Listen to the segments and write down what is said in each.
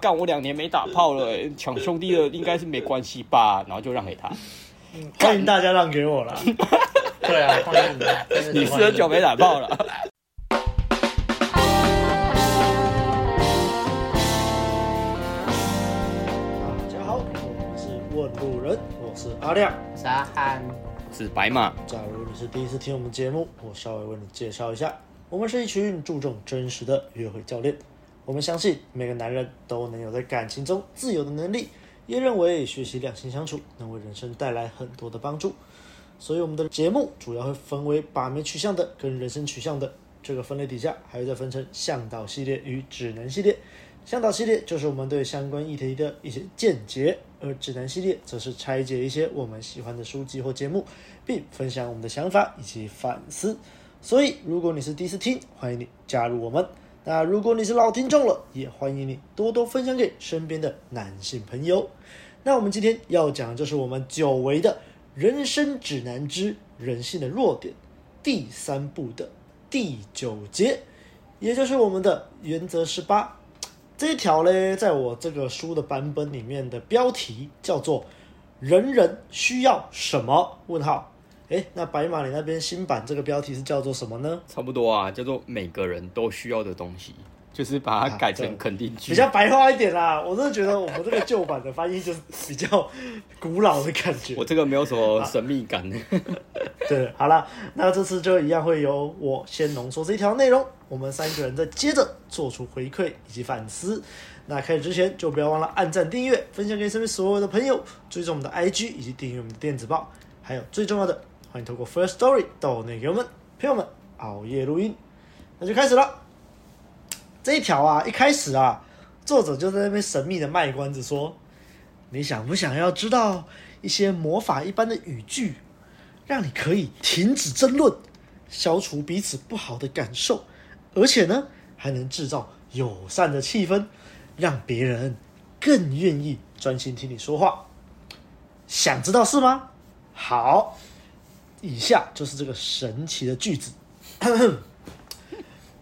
干我两年没打炮了，抢兄弟的应该是没关系吧？然后就让给他。欢迎大家让给我了。对啊，欢迎你。你是很久没打炮了。大家好，我是问路人，我是阿亮，我是阿汉，是白马。假如你是第一次听我们节目，我稍微为你介绍一下，我们是一群注重真实的约会教练。我们相信每个男人都能有在感情中自由的能力，也认为学习两性相处能为人生带来很多的帮助。所以我们的节目主要会分为把妹取向的跟人生取向的这个分类底下，还会再分成向导系列与指南系列。向导系列就是我们对相关议题的一些见解，而指南系列则是拆解一些我们喜欢的书籍或节目，并分享我们的想法以及反思。所以如果你是第一次听，欢迎你加入我们。那如果你是老听众了，也欢迎你多多分享给身边的男性朋友。那我们今天要讲的就是我们久违的。人生指南之人性的弱点，第三部的第九节，也就是我们的原则十八。这一条呢，在我这个书的版本里面的标题叫做“人人需要什么？”问号。诶，那白马你那边新版这个标题是叫做什么呢？差不多啊，叫做每个人都需要的东西。就是把它改成肯定句，比较白话一点啦。我真的觉得我们这个旧版的翻译就是比较古老的感觉。我这个没有什么神秘感。对，好了，那这次就一样会由我先浓缩这一条内容，我们三个人再接着做出回馈以及反思。那开始之前就不要忘了按赞、订阅、分享给身边所有的朋友，追踪我们的 IG 以及订阅我们的电子报，还有最重要的，透过 First Story 逗内给我们朋友们熬夜录音。那就开始了。这一条啊，一开始啊，作者就在那边神秘的卖关子说：“你想不想要知道一些魔法一般的语句，让你可以停止争论，消除彼此不好的感受，而且呢，还能制造友善的气氛，让别人更愿意专心听你说话。想知道是吗？好，以下就是这个神奇的句子。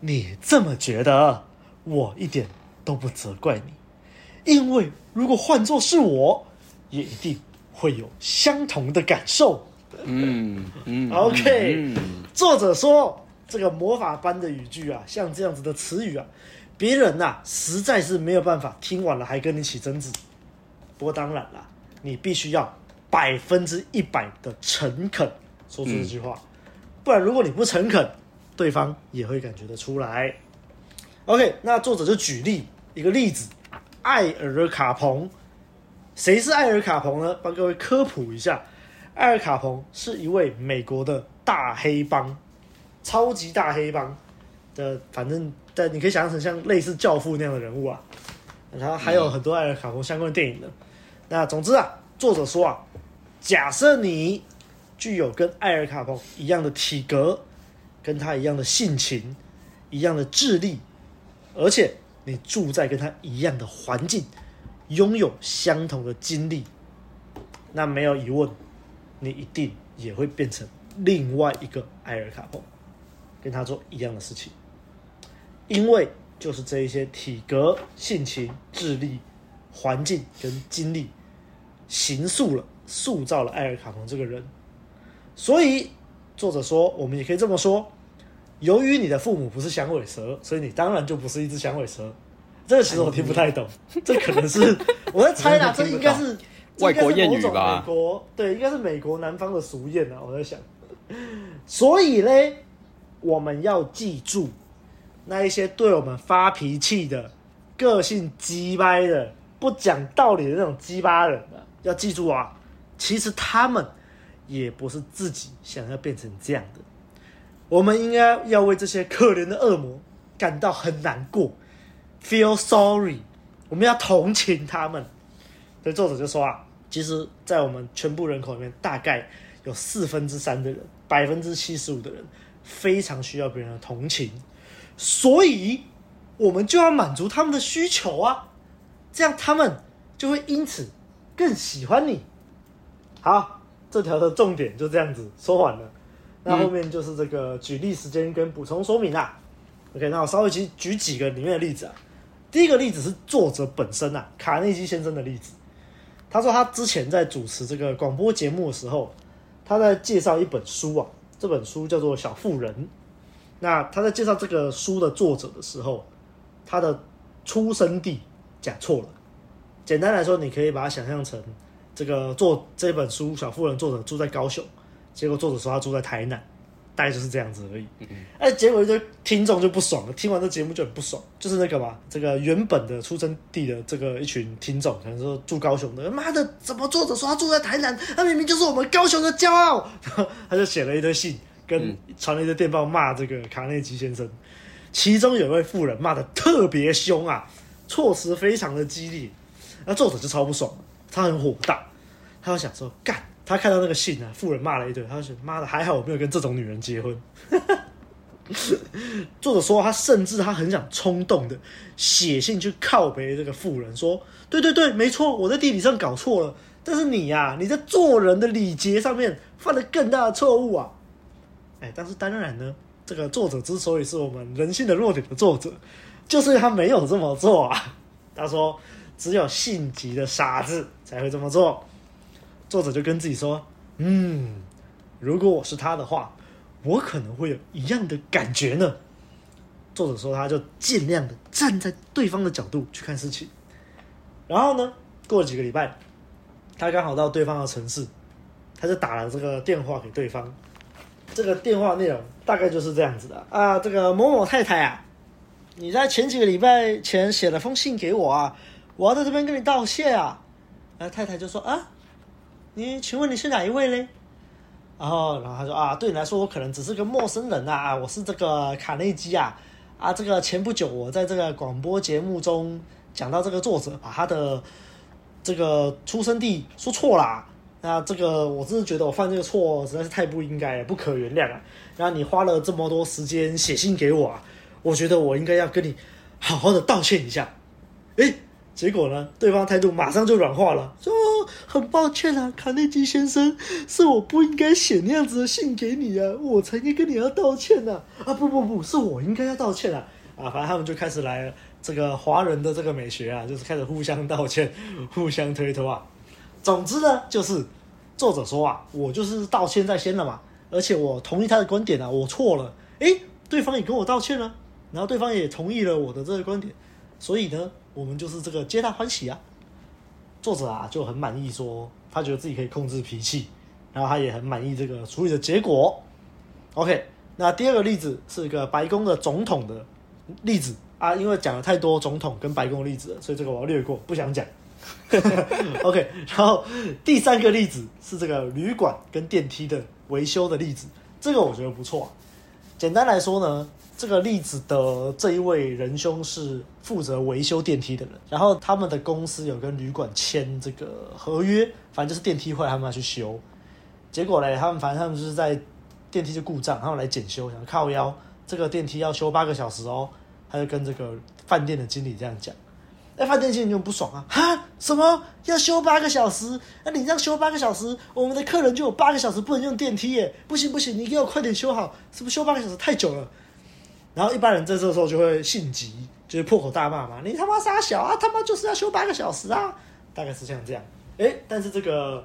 你这么觉得？”我一点都不责怪你，因为如果换作是我，也一定会有相同的感受。嗯嗯，OK。嗯，作者说这个魔法般的语句啊，像这样子的词语啊，别人呐、啊、实在是没有办法听完了还跟你起争执。不过当然了，你必须要百分之一百的诚恳说出这句话，嗯、不然如果你不诚恳，对方也会感觉得出来。OK，那作者就举例一个例子，艾尔卡彭。谁是艾尔卡彭呢？帮各位科普一下，艾尔卡彭是一位美国的大黑帮，超级大黑帮的，反正但你可以想象成像类似教父那样的人物啊。然后还有很多艾尔卡彭相关的电影的。那总之啊，作者说啊，假设你具有跟艾尔卡彭一样的体格，跟他一样的性情，一样的智力。而且你住在跟他一样的环境，拥有相同的经历，那没有疑问，你一定也会变成另外一个艾尔卡彭，跟他做一样的事情。因为就是这一些体格、性情、智力、环境跟经历，形塑了、塑造了艾尔卡彭这个人。所以作者说，我们也可以这么说。由于你的父母不是响尾蛇，所以你当然就不是一只响尾蛇。这个其实我听不太懂，这可能是 我在猜啦，这应该是外国谚语吧？美国对，应该是美国南方的俗谚啊。我在想，所以嘞，我们要记住那一些对我们发脾气的、个性鸡掰的、不讲道理的那种鸡巴人啊，要记住啊，其实他们也不是自己想要变成这样的。我们应该要为这些可怜的恶魔感到很难过，feel sorry。我们要同情他们。所以作者就说啊，其实，在我们全部人口里面，大概有四分之三的人，百分之七十五的人，非常需要别人的同情。所以，我们就要满足他们的需求啊，这样他们就会因此更喜欢你。好，这条的重点就这样子说完了。那后面就是这个举例时间跟补充说明啦。OK，那我稍微举举几个里面的例子啊。第一个例子是作者本身啊，卡内基先生的例子。他说他之前在主持这个广播节目的时候，他在介绍一本书啊，这本书叫做《小妇人》。那他在介绍这个书的作者的时候，他的出生地讲错了。简单来说，你可以把它想象成这个作这本书《小妇人》作者住在高雄，结果作者说他住在台南。大概就是这样子而已，哎，结果一堆听众就不爽了，听完这节目就很不爽，就是那个嘛，这个原本的出生地的这个一群听众，可能说住高雄的，妈的，怎么作者说他住在台南，他明明就是我们高雄的骄傲，他就写了一堆信，跟传了一堆电报骂这个卡内基先生，其中有一位妇人骂的特别凶啊，措辞非常的激烈，那作者就超不爽，他很火大，他就想说干。他看到那个信啊，富人骂了一顿，他就想：“妈的，还好我没有跟这种女人结婚。”作者说，他甚至他很想冲动的写信去靠北这个妇人，说：“对对对，没错，我在地理上搞错了，但是你呀、啊，你在做人的礼节上面犯了更大的错误啊！”哎，但是当然呢，这个作者之所以是我们人性的弱点的作者，就是他没有这么做啊。他说：“只有性急的傻子才会这么做。”作者就跟自己说：“嗯，如果我是他的话，我可能会有一样的感觉呢。”作者说：“他就尽量的站在对方的角度去看事情。”然后呢，过了几个礼拜，他刚好到对方的城市，他就打了这个电话给对方。这个电话内容大概就是这样子的：“啊，这个某某太太啊，你在前几个礼拜前写了封信给我啊，我要在这边跟你道谢啊。”啊，太太就说：“啊。”你请问你是哪一位嘞？然后，然后他说啊，对你来说，我可能只是个陌生人啊，我是这个卡内基啊，啊，这个前不久我在这个广播节目中讲到这个作者把他的这个出生地说错啦，那这个我真的觉得我犯这个错实在是太不应该了，不可原谅啊。然后你花了这么多时间写信给我啊，我觉得我应该要跟你好好的道歉一下。诶结果呢，对方态度马上就软化了，说很抱歉啊，卡内基先生，是我不应该写那样子的信给你啊，我才应该跟你要道歉呐、啊。啊不不不，是我应该要道歉啊。啊，反正他们就开始来这个华人的这个美学啊，就是开始互相道歉，互相推脱啊。总之呢，就是作者说啊，我就是道歉在先了嘛，而且我同意他的观点啊，我错了，诶，对方也跟我道歉了，然后对方也同意了我的这个观点，所以呢。我们就是这个皆大欢喜啊！作者啊就很满意，说他觉得自己可以控制脾气，然后他也很满意这个处理的结果。OK，那第二个例子是一个白宫的总统的例子啊，因为讲了太多总统跟白宫的例子了，所以这个我要略过，不想讲。OK，然后第三个例子是这个旅馆跟电梯的维修的例子，这个我觉得不错啊。简单来说呢。这个例子的这一位仁兄是负责维修电梯的人，然后他们的公司有跟旅馆签这个合约，反正就是电梯坏，他们要去修。结果嘞，他们反正他们就是在电梯就故障，他们来检修，想靠腰，这个电梯要修八个小时哦，他就跟这个饭店的经理这样讲。哎，饭店经理就不爽啊，哈，什么要修八个小时？那你这样修八个小时，我们的客人就有八个小时不能用电梯耶，不行不行，你给我快点修好，是不是修八个小时太久了？然后一般人在这时候就会性急，就是破口大骂嘛，你他妈傻小啊，他妈就是要修八个小时啊，大概是像这样。诶，但是这个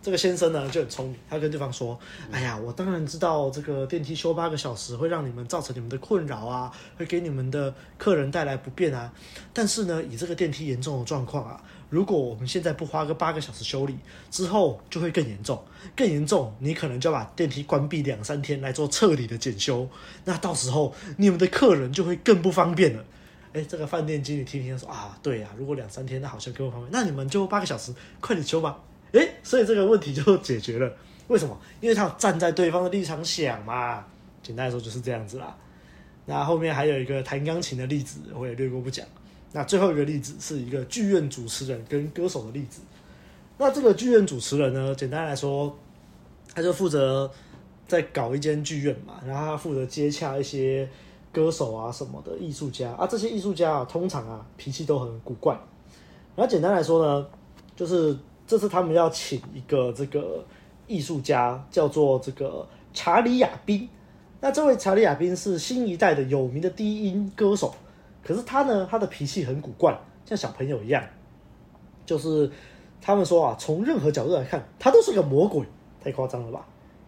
这个先生呢就很聪明，他跟对方说：“哎呀，我当然知道这个电梯修八个小时会让你们造成你们的困扰啊，会给你们的客人带来不便啊，但是呢，以这个电梯严重的状况啊。”如果我们现在不花个八个小时修理，之后就会更严重，更严重，你可能就要把电梯关闭两三天来做彻底的检修，那到时候你们的客人就会更不方便了。哎，这个饭店经理听听说啊，对呀，如果两三天那好像更方便，那你们就八个小时，快点修吧。哎，所以这个问题就解决了。为什么？因为他站在对方的立场想嘛。简单来说就是这样子啦。那后面还有一个弹钢琴的例子，我也略过不讲。那最后一个例子是一个剧院主持人跟歌手的例子。那这个剧院主持人呢，简单来说，他就负责在搞一间剧院嘛，然后他负责接洽一些歌手啊什么的艺术家啊。这些艺术家啊，通常啊脾气都很古怪。然后简单来说呢，就是这次他们要请一个这个艺术家，叫做这个查理亚宾。那这位查理亚宾是新一代的有名的低音歌手。可是他呢，他的脾气很古怪，像小朋友一样，就是他们说啊，从任何角度来看，他都是个魔鬼，太夸张了吧？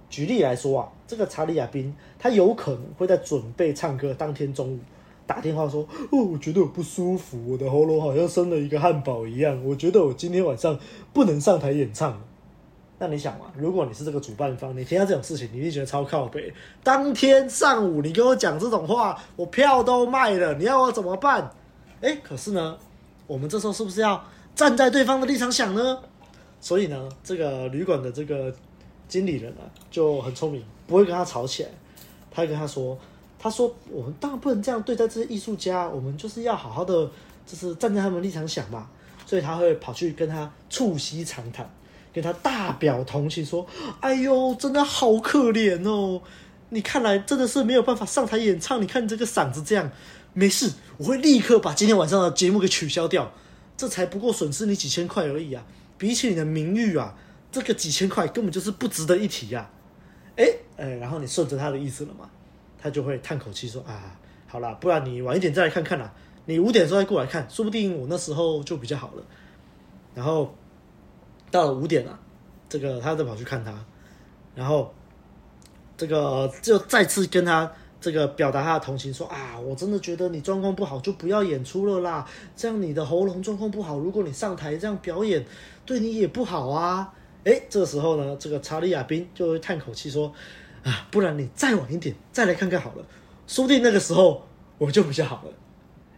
举例来说啊，这个查理亚宾，他有可能会在准备唱歌当天中午打电话说：“哦，我觉得我不舒服，我的喉咙好像生了一个汉堡一样，我觉得我今天晚上不能上台演唱。”那你想嘛，如果你是这个主办方，你听到这种事情，你一定觉得超靠北。当天上午你跟我讲这种话，我票都卖了，你要我怎么办？哎，可是呢，我们这时候是不是要站在对方的立场想呢？所以呢，这个旅馆的这个。经理人啊就很聪明，不会跟他吵起来。他会跟他说：“他说我们当然不能这样对待这些艺术家，我们就是要好好的，就是站在他们立场想嘛。”所以他会跑去跟他促膝长谈，跟他大表同情，说：“哎呦，真的好可怜哦！你看来真的是没有办法上台演唱。你看你这个嗓子这样，没事，我会立刻把今天晚上的节目给取消掉。这才不过损失你几千块而已啊，比起你的名誉啊。”这个几千块根本就是不值得一提呀，哎哎，然后你顺着他的意思了嘛，他就会叹口气说啊，好啦，不然你晚一点再来看看啦，你五点的时候再过来看，说不定我那时候就比较好了。然后到了五点了，这个他再跑去看他，然后这个就再次跟他这个表达他的同情，说啊，我真的觉得你状况不好，就不要演出了啦，这样你的喉咙状况不好，如果你上台这样表演，对你也不好啊。哎，这个时候呢，这个查理亚宾就会叹口气说：“啊，不然你再晚一点再来看看好了，说不定那个时候我就比较好了。”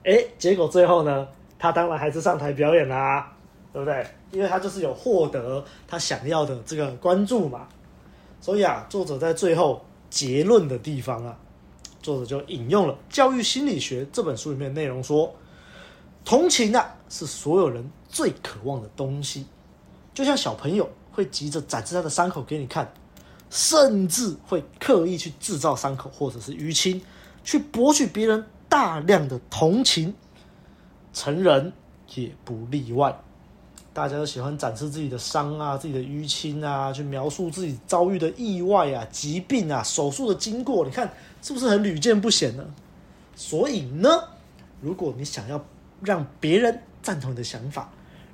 哎，结果最后呢，他当然还是上台表演啦，对不对？因为他就是有获得他想要的这个关注嘛。所以啊，作者在最后结论的地方啊，作者就引用了《教育心理学》这本书里面的内容说：“同情啊，是所有人最渴望的东西，就像小朋友。”会急着展示他的伤口给你看，甚至会刻意去制造伤口或者是淤青，去博取别人大量的同情。成人也不例外，大家都喜欢展示自己的伤啊、自己的淤青啊，去描述自己遭遇的意外啊、疾病啊、手术的经过。你看是不是很屡见不鲜呢？所以呢，如果你想要让别人赞同你的想法，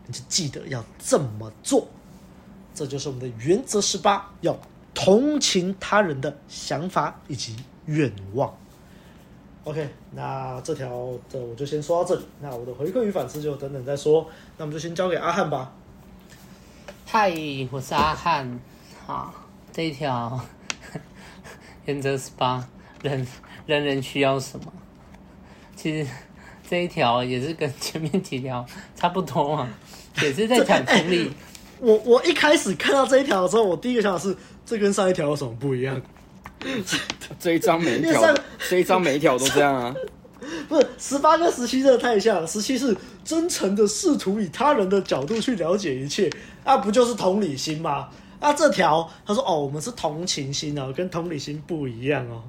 你就记得要这么做。这就是我们的原则十八，要同情他人的想法以及愿望。OK，那这条的我就先说到这里。那我的回馈与反思就等等再说。那我们就先交给阿汉吧。嗨，我是阿汉。好，这一条原则十八，人人人需要什么？其实这一条也是跟前面几条差不多嘛，也是在讲同理。我我一开始看到这一条的时候，我第一个想法是，这跟上一条有什么不一样？这一张每一条，这一张每一条都这样啊？不是十八跟十七真的太像了，十七是真诚的试图以他人的角度去了解一切，啊，不就是同理心吗？啊，这条他说哦，我们是同情心哦，跟同理心不一样哦，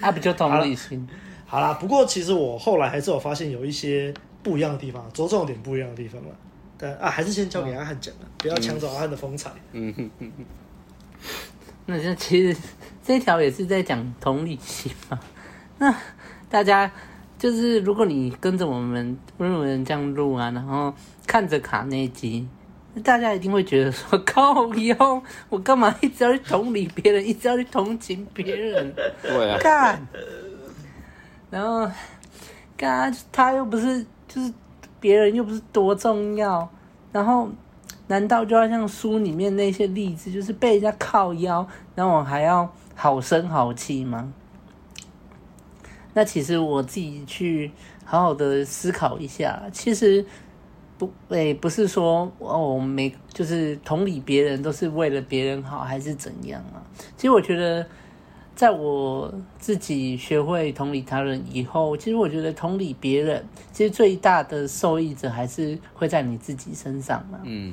啊，不就同理心？好啦，不过其实我后来还是有发现有一些不一样的地方，着重点不一样的地方了。但啊，还是先交给阿汉讲了，不要抢走阿汉的风采。嗯哼哼哼。那这其实这条也是在讲同理心嘛。那 大家就是，如果你跟着我们温柔人这样录啊，然后看着卡内基，大家一定会觉得说：靠腰，我干嘛一直要去同理别人，一直要去同情别人？对啊。干。然后，干他又不是就是。别人又不是多重要，然后难道就要像书里面那些例子，就是被人家靠腰，然后我还要好声好气吗？那其实我自己去好好的思考一下，其实不，诶、欸，不是说哦，每就是同理别人都是为了别人好，还是怎样啊？其实我觉得。在我自己学会同理他人以后，其实我觉得同理别人，其实最大的受益者还是会在你自己身上嘛。嗯。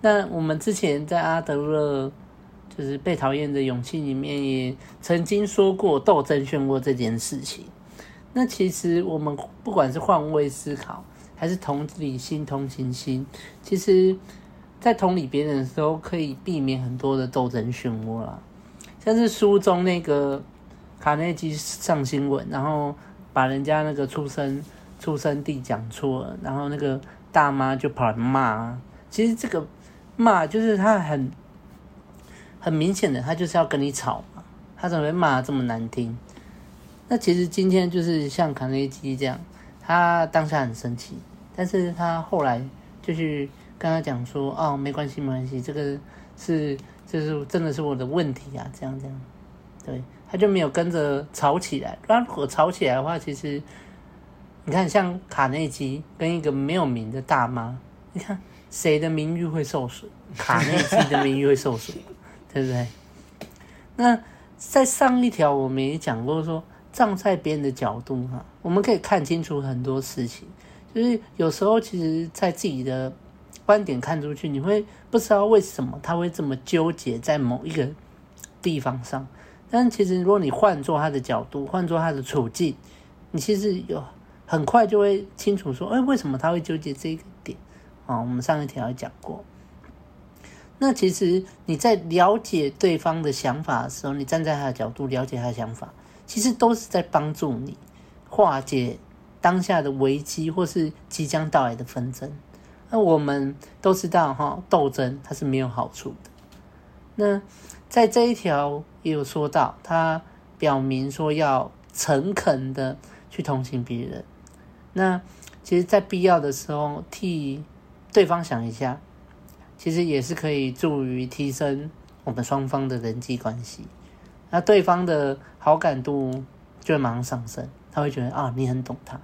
那我们之前在阿德勒就是被讨厌的勇气里面也曾经说过斗争漩涡这件事情。那其实我们不管是换位思考，还是同理心、同情心，其实在同理别人的时候，可以避免很多的斗争漩涡啦。像是书中那个卡内基上新闻，然后把人家那个出生出生地讲错了，然后那个大妈就跑来骂。其实这个骂就是他很很明显的，他就是要跟你吵嘛。他怎么会骂这么难听？那其实今天就是像卡内基这样，他当下很生气，但是他后来就是跟他讲说：“哦，没关系，没关系，这个是就是真的是我的问题啊，这样这样。”对，他就没有跟着吵起来。如果吵起来的话，其实你看，像卡内基跟一个没有名的大妈，你看谁的名誉会受损？卡内基的名誉会受损，对不对？那在上一条我们也讲过说。站在别人的角度哈，我们可以看清楚很多事情。就是有时候，其实，在自己的观点看出去，你会不知道为什么他会这么纠结在某一个地方上。但其实，如果你换做他的角度，换做他的处境，你其实有很快就会清楚说，哎，为什么他会纠结这个点？啊，我们上一条讲过。那其实你在了解对方的想法的时候，你站在他的角度了解他的想法。其实都是在帮助你化解当下的危机，或是即将到来的纷争。那我们都知道，哈，斗争它是没有好处的。那在这一条也有说到，他表明说要诚恳的去同情别人。那其实，在必要的时候替对方想一下，其实也是可以助于提升我们双方的人际关系。那对方的好感度就会马上上升，他会觉得啊，你很懂他。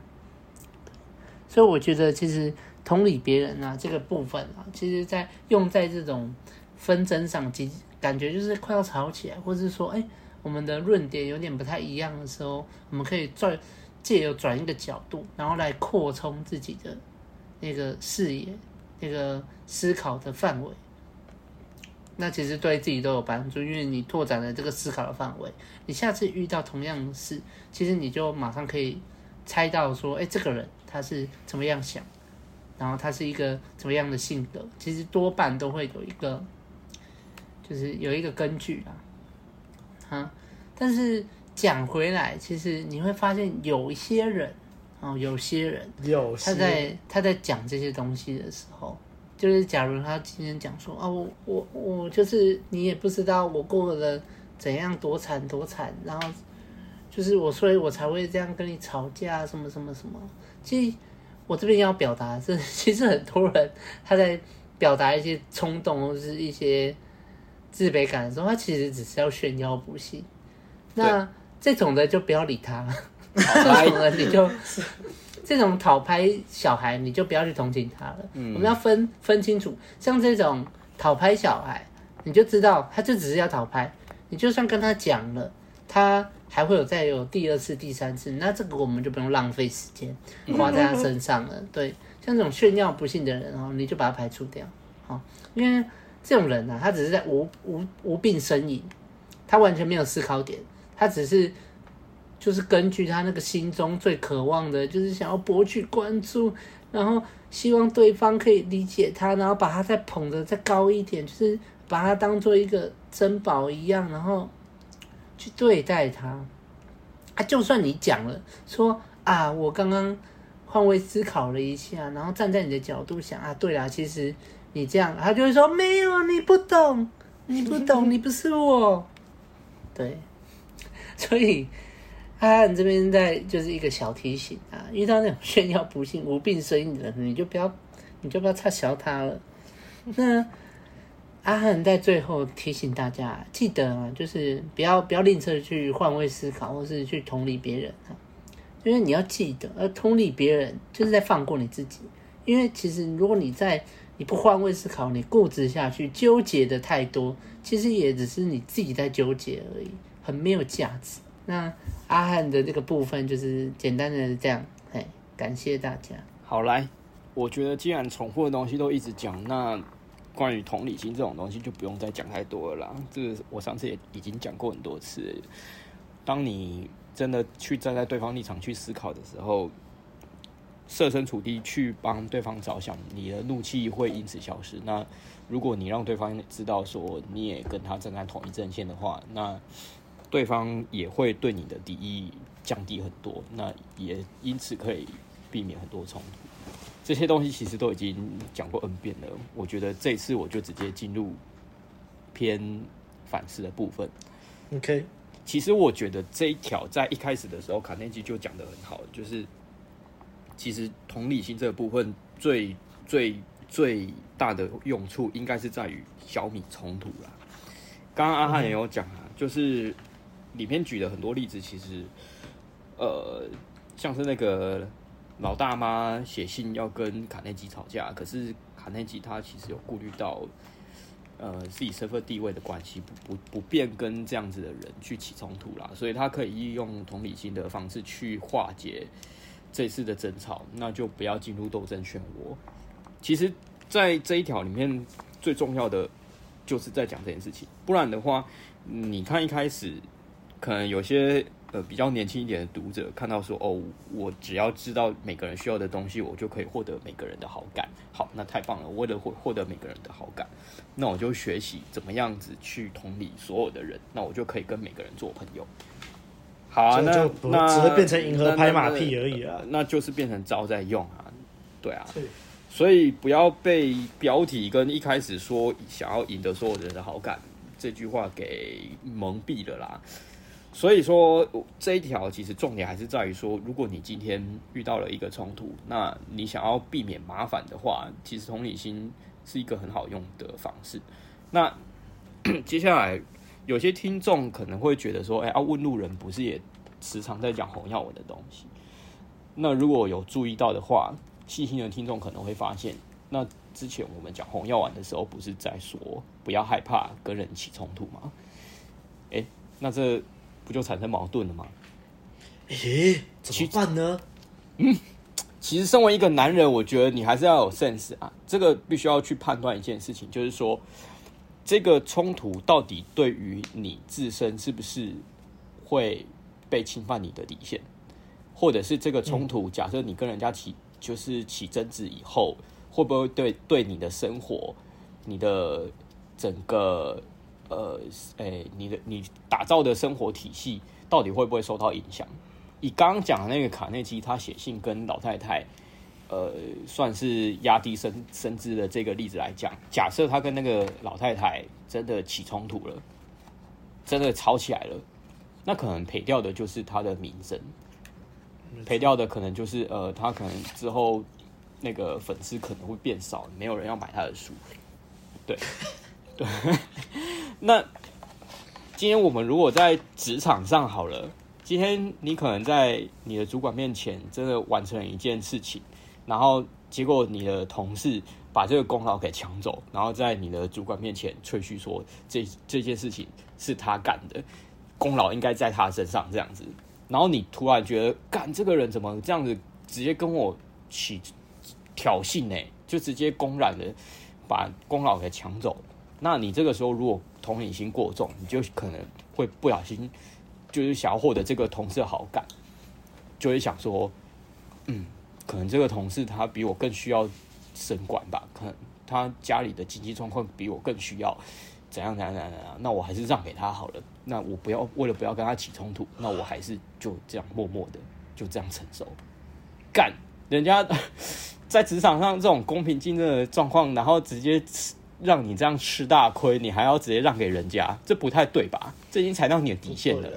所以我觉得，其实同理别人啊，这个部分啊，其实在用在这种纷争上，即感觉就是快要吵起来，或者是说，哎，我们的论点有点不太一样的时候，我们可以转借由转一个角度，然后来扩充自己的那个视野、那个思考的范围。那其实对自己都有帮助，因为你拓展了这个思考的范围，你下次遇到同样的事，其实你就马上可以猜到说，哎，这个人他是怎么样想，然后他是一个怎么样的性格，其实多半都会有一个，就是有一个根据啦，啊，但是讲回来，其实你会发现有一些人，哦，有些人，有他在他在讲这些东西的时候。就是，假如他今天讲说啊，我我我就是你也不知道我过得怎样多惨多惨，然后就是我，所以我才会这样跟你吵架什么什么什么。其实我这边要表达的是，其实很多人他在表达一些冲动或是一些自卑感的时候，他其实只是要炫耀不幸。那这种的就不要理他，这种的你就。这种讨拍小孩，你就不要去同情他了。嗯、我们要分分清楚，像这种讨拍小孩，你就知道他就只是要讨拍。你就算跟他讲了，他还会有再有第二次、第三次，那这个我们就不用浪费时间花在他身上了。对，像这种炫耀不幸的人哦，你就把他排除掉。好，因为这种人呢、啊，他只是在无无无病呻吟，他完全没有思考点，他只是。就是根据他那个心中最渴望的，就是想要博取关注，然后希望对方可以理解他，然后把他再捧得再高一点，就是把他当做一个珍宝一样，然后去对待他。啊，就算你讲了说啊，我刚刚换位思考了一下，然后站在你的角度想啊，对啦，其实你这样，他就会说没有，你不懂，你不懂，你不是我，对，所以。他这边在就是一个小提醒啊，遇到那种炫耀不幸、无病呻吟的人，你就不要，你就不要插小他了。那阿汉在最后提醒大家，记得啊，就是不要不要吝啬去换位思考，或是去同理别人啊。因为你要记得，而同理别人就是在放过你自己。因为其实如果你在你不换位思考，你固执下去，纠结的太多，其实也只是你自己在纠结而已，很没有价值。那阿汉的这个部分就是简单的这样，嘿，感谢大家。好，来，我觉得既然重复的东西都一直讲，那关于同理心这种东西就不用再讲太多了啦。这个我上次也已经讲过很多次。当你真的去站在对方立场去思考的时候，设身处地去帮对方着想，你的怒气会因此消失。那如果你让对方知道说你也跟他站在同一阵线的话，那对方也会对你的敌意降低很多，那也因此可以避免很多冲突。这些东西其实都已经讲过 N 遍了。我觉得这次我就直接进入偏反思的部分。OK，其实我觉得这一条在一开始的时候，卡内基就讲得很好，就是其实同理心这个部分最最最大的用处，应该是在于小米冲突啦。刚刚阿汉也有讲啊，就是里面举了很多例子，其实呃，像是那个。老大妈写信要跟卡内基吵架，可是卡内基他其实有顾虑到，呃，自己身份地位的关系，不不不便跟这样子的人去起冲突啦，所以他可以利用同理心的方式去化解这次的争吵，那就不要进入斗争漩涡。其实，在这一条里面最重要的就是在讲这件事情，不然的话，你看一开始可能有些。呃，比较年轻一点的读者看到说，哦，我只要知道每个人需要的东西，我就可以获得每个人的好感。好，那太棒了，为了获获得每个人的好感，那我就学习怎么样子去同理所有的人，那我就可以跟每个人做朋友。好啊，那那只会变成迎合拍马屁而已啊，那就是变成招在用啊，对啊，所以不要被标题跟一开始说想要赢得所有人的好感这句话给蒙蔽了啦。所以说这一条其实重点还是在于说，如果你今天遇到了一个冲突，那你想要避免麻烦的话，其实同理心是一个很好用的方式。那 接下来有些听众可能会觉得说，哎，啊，问路人不是也时常在讲洪耀文的东西？那如果有注意到的话，细心的听众可能会发现，那之前我们讲洪耀文的时候，不是在说不要害怕跟人起冲突吗？哎，那这。不就产生矛盾了吗？诶，怎么办呢？嗯，其实身为一个男人，我觉得你还是要有 sense 啊。这个必须要去判断一件事情，就是说，这个冲突到底对于你自身是不是会被侵犯你的底线，或者是这个冲突，假设你跟人家起就是起争执以后，会不会对对你的生活、你的整个。呃，诶、你的你打造的生活体系到底会不会受到影响？以刚刚讲的那个卡内基，他写信跟老太太，呃，算是压低身身姿的这个例子来讲，假设他跟那个老太太真的起冲突了，真的吵起来了，那可能赔掉的就是他的名声，赔掉的可能就是呃，他可能之后那个粉丝可能会变少，没有人要买他的书，对。对，那今天我们如果在职场上好了，今天你可能在你的主管面前真的完成了一件事情，然后结果你的同事把这个功劳给抢走，然后在你的主管面前吹嘘说这这件事情是他干的，功劳应该在他身上这样子，然后你突然觉得干这个人怎么这样子直接跟我起挑衅呢？就直接公然的把功劳给抢走。那你这个时候如果同理心过重，你就可能会不小心，就是想要获得这个同事的好感，就会想说，嗯，可能这个同事他比我更需要升官吧，可能他家里的经济状况比我更需要，怎样怎样怎样，那我还是让给他好了。那我不要为了不要跟他起冲突，那我还是就这样默默的就这样承受。干，人家在职场上这种公平竞争的状况，然后直接。让你这样吃大亏，你还要直接让给人家，这不太对吧？这已经踩到你的底线了。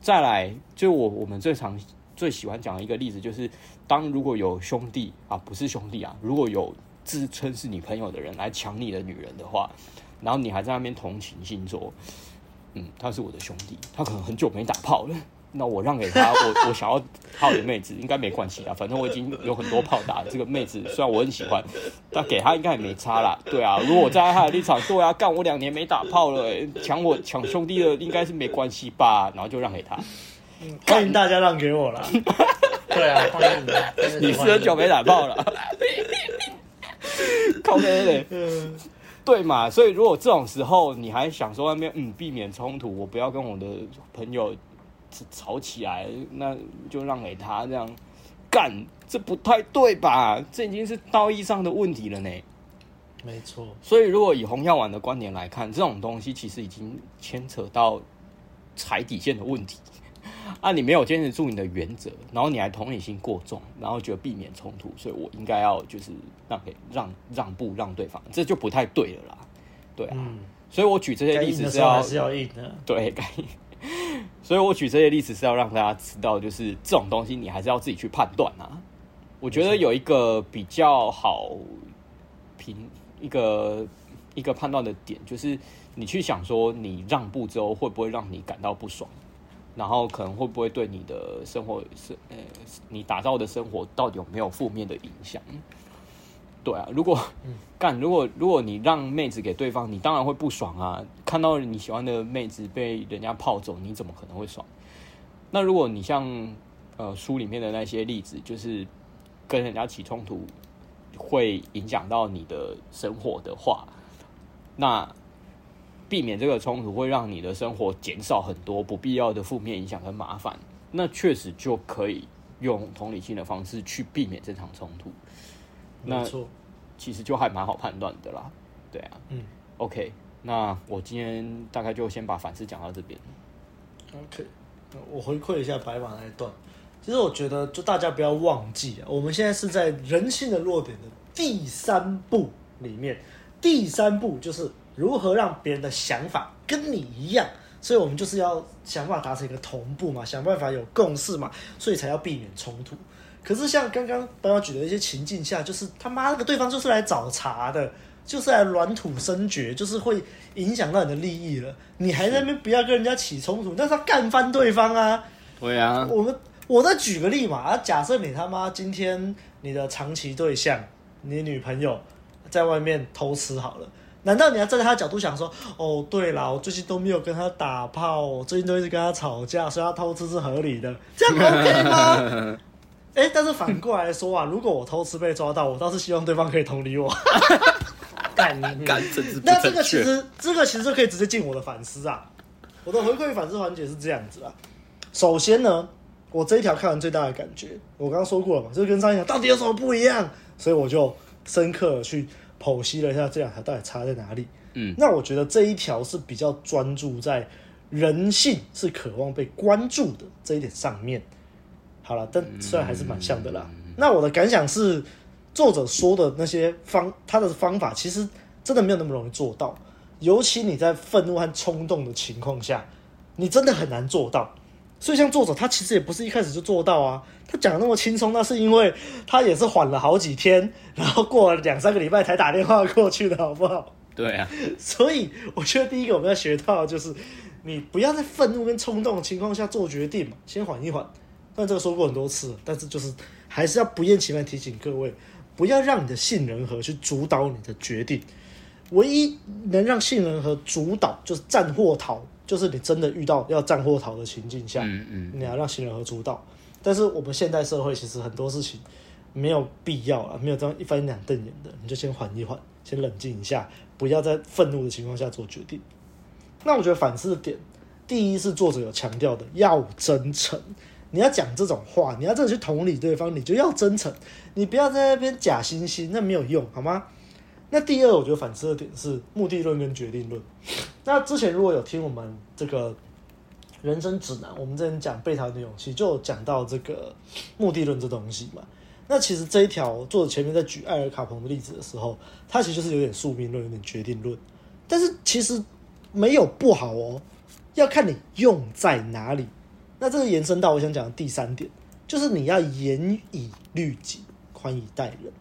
再来，就我我们最常最喜欢讲的一个例子，就是当如果有兄弟啊，不是兄弟啊，如果有自称是你朋友的人来抢你的女人的话，然后你还在那边同情心说，嗯，他是我的兄弟，他可能很久没打炮了。那我让给他，我我想要泡的妹子应该没关系啊，反正我已经有很多炮打了。这个妹子虽然我很喜欢，但给他应该也没差啦。对啊，如果我站在他的立场，对啊，干我两年没打炮了，抢我抢兄弟的应该是没关系吧？然后就让给他，欢迎大家让给我了。对啊，欢迎你，你是很久没打炮了，靠北嘞，对嘛？所以如果这种时候你还想说外面嗯避免冲突，我不要跟我的朋友。吵起来，那就让给他这样干，这不太对吧？这已经是道义上的问题了呢。没错，所以如果以洪耀文的观点来看，这种东西其实已经牵扯到踩底线的问题。啊，你没有坚持住你的原则，然后你还同理心过重，然后觉得避免冲突，所以我应该要就是让给让让步让对方，这就不太对了啦。对啊，嗯、所以我举这些例子是要是要硬的，对，该。所以我举这些例子是要让大家知道，就是这种东西你还是要自己去判断啊。我觉得有一个比较好评一个一个判断的点，就是你去想说，你让步之后会不会让你感到不爽，然后可能会不会对你的生活是呃，你打造的生活到底有没有负面的影响？对啊，如果干，如果如果你让妹子给对方，你当然会不爽啊。看到你喜欢的妹子被人家泡走，你怎么可能会爽？那如果你像呃书里面的那些例子，就是。跟人家起冲突会影响到你的生活的话，那避免这个冲突会让你的生活减少很多不必要的负面影响和麻烦，那确实就可以用同理心的方式去避免这场冲突。那其实就还蛮好判断的啦，对啊，嗯，OK，那我今天大概就先把反思讲到这边。OK，我回馈一下白马那一段。其实我觉得，就大家不要忘记啊，我们现在是在人性的弱点的第三步里面，第三步就是如何让别人的想法跟你一样，所以我们就是要想办法达成一个同步嘛，想办法有共识嘛，所以才要避免冲突。可是像刚刚大家举的一些情境下，就是他妈那个对方就是来找茬的，就是来软土生绝，就是会影响到你的利益了，你还在那边不要跟人家起冲突，那是要干翻对方啊！对啊，我们。我再举个例嘛，啊，假设你他妈今天你的长期对象，你女朋友在外面偷吃好了，难道你要站在他的角度想说，哦，对啦，我最近都没有跟他打炮，我最近都一直跟他吵架，所以他偷吃是合理的，这样 OK 吗？哎、欸，但是反过来说啊，如果我偷吃被抓到，我倒是希望对方可以同理我。干你干，那这个其实这个其实可以直接进我的反思啊，我的回馈反思环节是这样子啊，首先呢。我这一条看完最大的感觉，我刚刚说过了嘛，就是跟上一条到底有什么不一样，所以我就深刻的去剖析了一下这两条到底差在哪里。嗯，那我觉得这一条是比较专注在人性是渴望被关注的这一点上面。好了，但虽然还是蛮像的啦。那我的感想是，作者说的那些方，他的方法其实真的没有那么容易做到，尤其你在愤怒和冲动的情况下，你真的很难做到。所以，像作者他其实也不是一开始就做到啊。他讲的那么轻松，那是因为他也是缓了好几天，然后过了两三个礼拜才打电话过去的，好不好？对啊。所以，我觉得第一个我们要学到的就是，你不要在愤怒跟冲动的情况下做决定嘛，先缓一缓。但这个说过很多次，但是就是还是要不厌其烦提醒各位，不要让你的杏仁核去主导你的决定。唯一能让杏仁核主导，就是战或逃。就是你真的遇到要战或逃的情境下，嗯嗯，你要让杏仁核主导。但是我们现代社会其实很多事情没有必要啊，没有这样一翻两瞪眼的，你就先缓一缓，先冷静一下，不要在愤怒的情况下做决定。那我觉得反思的点，第一是作者有强调的，要真诚。你要讲这种话，你要真的去同理对方，你就要真诚，你不要在那边假惺惺，那没有用，好吗？那第二，我觉得反思的点是目的论跟决定论。那之前如果有听我们这个人生指南，我们之前讲备谈的勇气，就讲到这个目的论这东西嘛。那其实这一条作者前面在举艾尔卡彭的例子的时候，他其实就是有点宿命论，有点决定论。但是其实没有不好哦，要看你用在哪里。那这个延伸到我想讲的第三点，就是你要严以律己，宽以待人。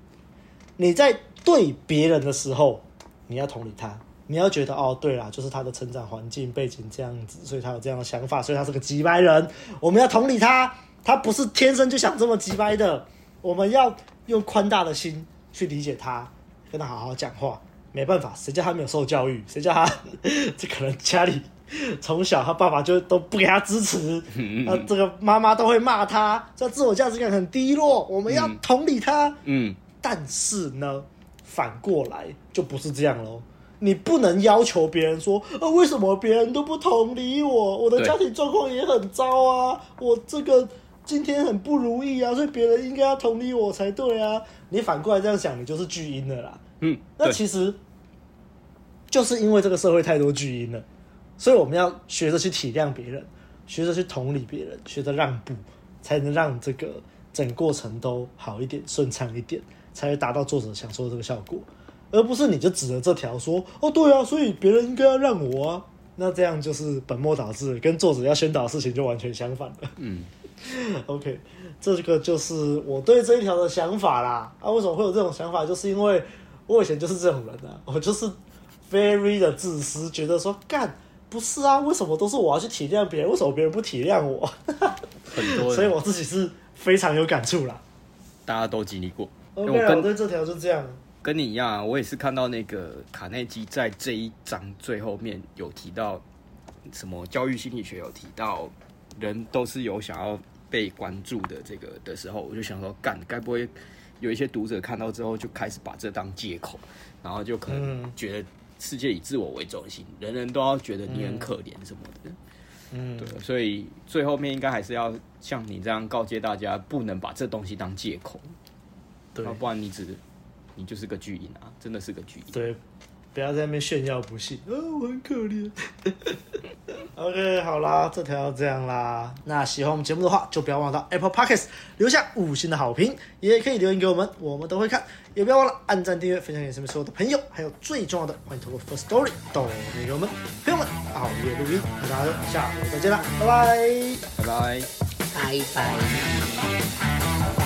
你在对别人的时候，你要同理他，你要觉得哦，对啦，就是他的成长环境背景这样子，所以他有这样的想法，所以他是个机掰人。我们要同理他，他不是天生就想这么机掰的。我们要用宽大的心去理解他，跟他好好讲话。没办法，谁叫他没有受教育？谁叫他 这可能家里从小他爸爸就都不给他支持，啊，这个妈妈都会骂他，这自我价值感很低落。我们要同理他，嗯。嗯但是呢，反过来就不是这样喽。你不能要求别人说，啊，为什么别人都不同理我？我的家庭状况也很糟啊，我这个今天很不如意啊，所以别人应该要同理我才对啊。你反过来这样想，你就是巨婴了啦。嗯，那其实就是因为这个社会太多巨婴了，所以我们要学着去体谅别人。学着去同理别人，学着让步，才能让这个整个过程都好一点、顺畅一点，才会达到作者想说的这个效果。而不是你就指着这条说哦，对啊，所以别人应该要让我啊，那这样就是本末倒置，跟作者要宣导的事情就完全相反了。嗯，OK，这个就是我对这一条的想法啦。啊，为什么会有这种想法？就是因为我以前就是这种人啊，我就是 very 的自私，觉得说干不是啊，为什么都是我要去体谅别人，为什么别人不体谅我？很多，所以我自己是非常有感触啦。大家都经历过。OK，我，跟我对这条就这样。跟你一样啊，我也是看到那个卡内基在这一章最后面有提到什么教育心理学有提到人都是有想要被关注的这个的时候，我就想说，干，该不会有一些读者看到之后就开始把这当借口，然后就可能觉得世界以自我为中心，人人都要觉得你很可怜什么的，嗯，对，所以最后面应该还是要像你这样告诫大家，不能把这东西当借口，对，不然你只。你就是个巨婴啊，真的是个巨婴。对，不要在那边炫耀不幸。啊，我很可怜。OK，好啦，这条这样啦。那喜欢我们节目的话，就不要忘了到 Apple Podcast 留下五星的好评，也可以留言给我们，我们都会看。也不要忘了按赞、订阅、分享给身边所有的朋友，还有最重要的，欢迎透过 First Story 抖内给我们。朋友们，熬夜录音，大家下回再见啦，拜拜，拜拜，拜拜。